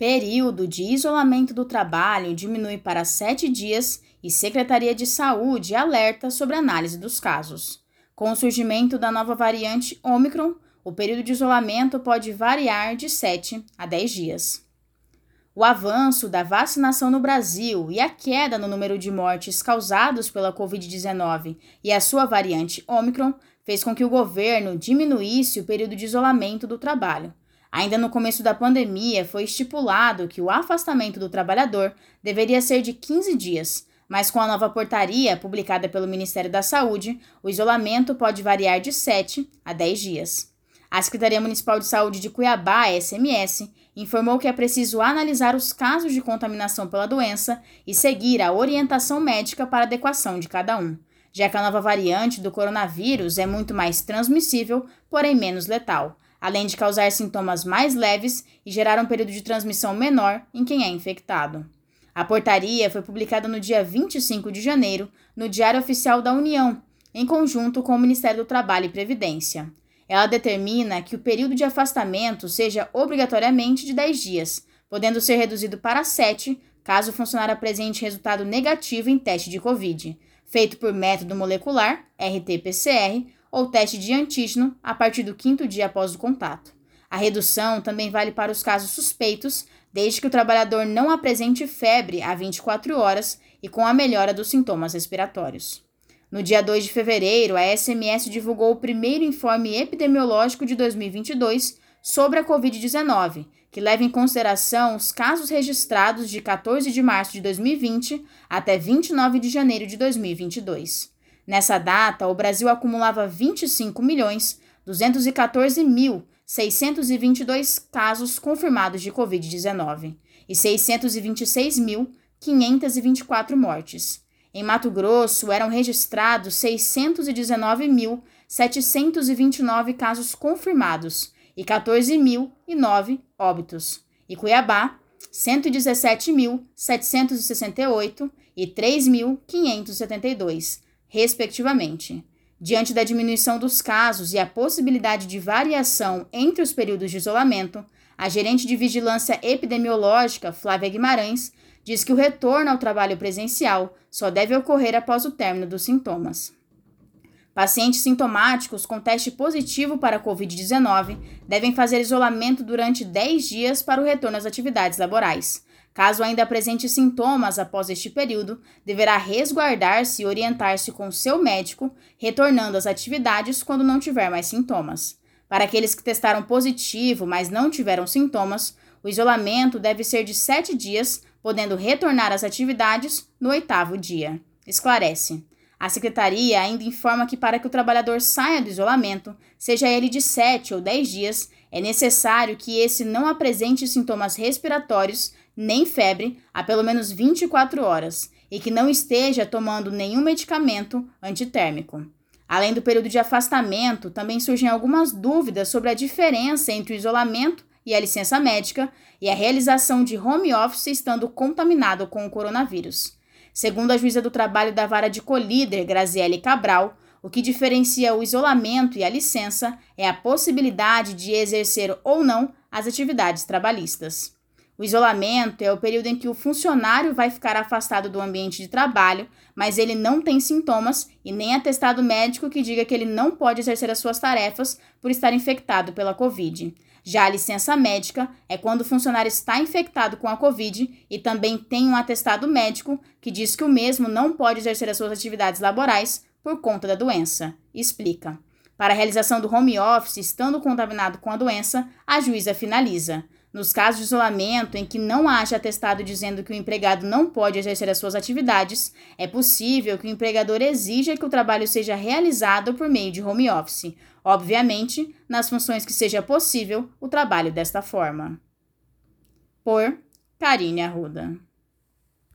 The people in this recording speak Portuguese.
Período de isolamento do trabalho diminui para sete dias e Secretaria de Saúde alerta sobre análise dos casos. Com o surgimento da nova variante Omicron, o período de isolamento pode variar de 7 a 10 dias. O avanço da vacinação no Brasil e a queda no número de mortes causados pela Covid-19 e a sua variante Omicron fez com que o governo diminuísse o período de isolamento do trabalho Ainda no começo da pandemia, foi estipulado que o afastamento do trabalhador deveria ser de 15 dias, mas com a nova portaria publicada pelo Ministério da Saúde, o isolamento pode variar de 7 a 10 dias. A Secretaria Municipal de Saúde de Cuiabá, SMS, informou que é preciso analisar os casos de contaminação pela doença e seguir a orientação médica para adequação de cada um, já que a nova variante do coronavírus é muito mais transmissível, porém menos letal além de causar sintomas mais leves e gerar um período de transmissão menor em quem é infectado. A portaria foi publicada no dia 25 de janeiro no Diário Oficial da União, em conjunto com o Ministério do Trabalho e Previdência. Ela determina que o período de afastamento seja obrigatoriamente de 10 dias, podendo ser reduzido para 7 caso o funcionário apresente resultado negativo em teste de Covid, feito por método molecular, RT-PCR, ou teste de antígeno a partir do quinto dia após o contato. A redução também vale para os casos suspeitos, desde que o trabalhador não apresente febre há 24 horas e com a melhora dos sintomas respiratórios. No dia 2 de fevereiro, a SMS divulgou o primeiro informe epidemiológico de 2022 sobre a Covid-19, que leva em consideração os casos registrados de 14 de março de 2020 até 29 de janeiro de 2022. Nessa data, o Brasil acumulava 25 milhões 214 mil 622 casos confirmados de Covid-19 e 626.524 mortes. Em Mato Grosso, eram registrados 619.729 casos confirmados e 14.009 óbitos. E Cuiabá, 117.768 e 3.572 respectivamente. Diante da diminuição dos casos e a possibilidade de variação entre os períodos de isolamento, a gerente de vigilância epidemiológica, Flávia Guimarães, diz que o retorno ao trabalho presencial só deve ocorrer após o término dos sintomas. Pacientes sintomáticos com teste positivo para a Covid-19 devem fazer isolamento durante 10 dias para o retorno às atividades laborais. Caso ainda apresente sintomas após este período, deverá resguardar-se e orientar-se com seu médico, retornando às atividades quando não tiver mais sintomas. Para aqueles que testaram positivo, mas não tiveram sintomas, o isolamento deve ser de sete dias, podendo retornar às atividades no oitavo dia. Esclarece. A secretaria ainda informa que para que o trabalhador saia do isolamento, seja ele de 7 ou 10 dias, é necessário que esse não apresente sintomas respiratórios nem febre há pelo menos 24 horas e que não esteja tomando nenhum medicamento antitérmico. Além do período de afastamento, também surgem algumas dúvidas sobre a diferença entre o isolamento e a licença médica e a realização de home office estando contaminado com o coronavírus. Segundo a juíza do trabalho da vara de Colíder, Graziele Cabral, o que diferencia o isolamento e a licença é a possibilidade de exercer ou não as atividades trabalhistas. O isolamento é o período em que o funcionário vai ficar afastado do ambiente de trabalho, mas ele não tem sintomas e nem atestado médico que diga que ele não pode exercer as suas tarefas por estar infectado pela Covid. Já a licença médica é quando o funcionário está infectado com a Covid e também tem um atestado médico que diz que o mesmo não pode exercer as suas atividades laborais por conta da doença. Explica. Para a realização do home office, estando contaminado com a doença, a juíza finaliza. Nos casos de isolamento em que não haja atestado dizendo que o empregado não pode exercer as suas atividades, é possível que o empregador exija que o trabalho seja realizado por meio de home office, obviamente, nas funções que seja possível o trabalho desta forma. Por Karine Arruda.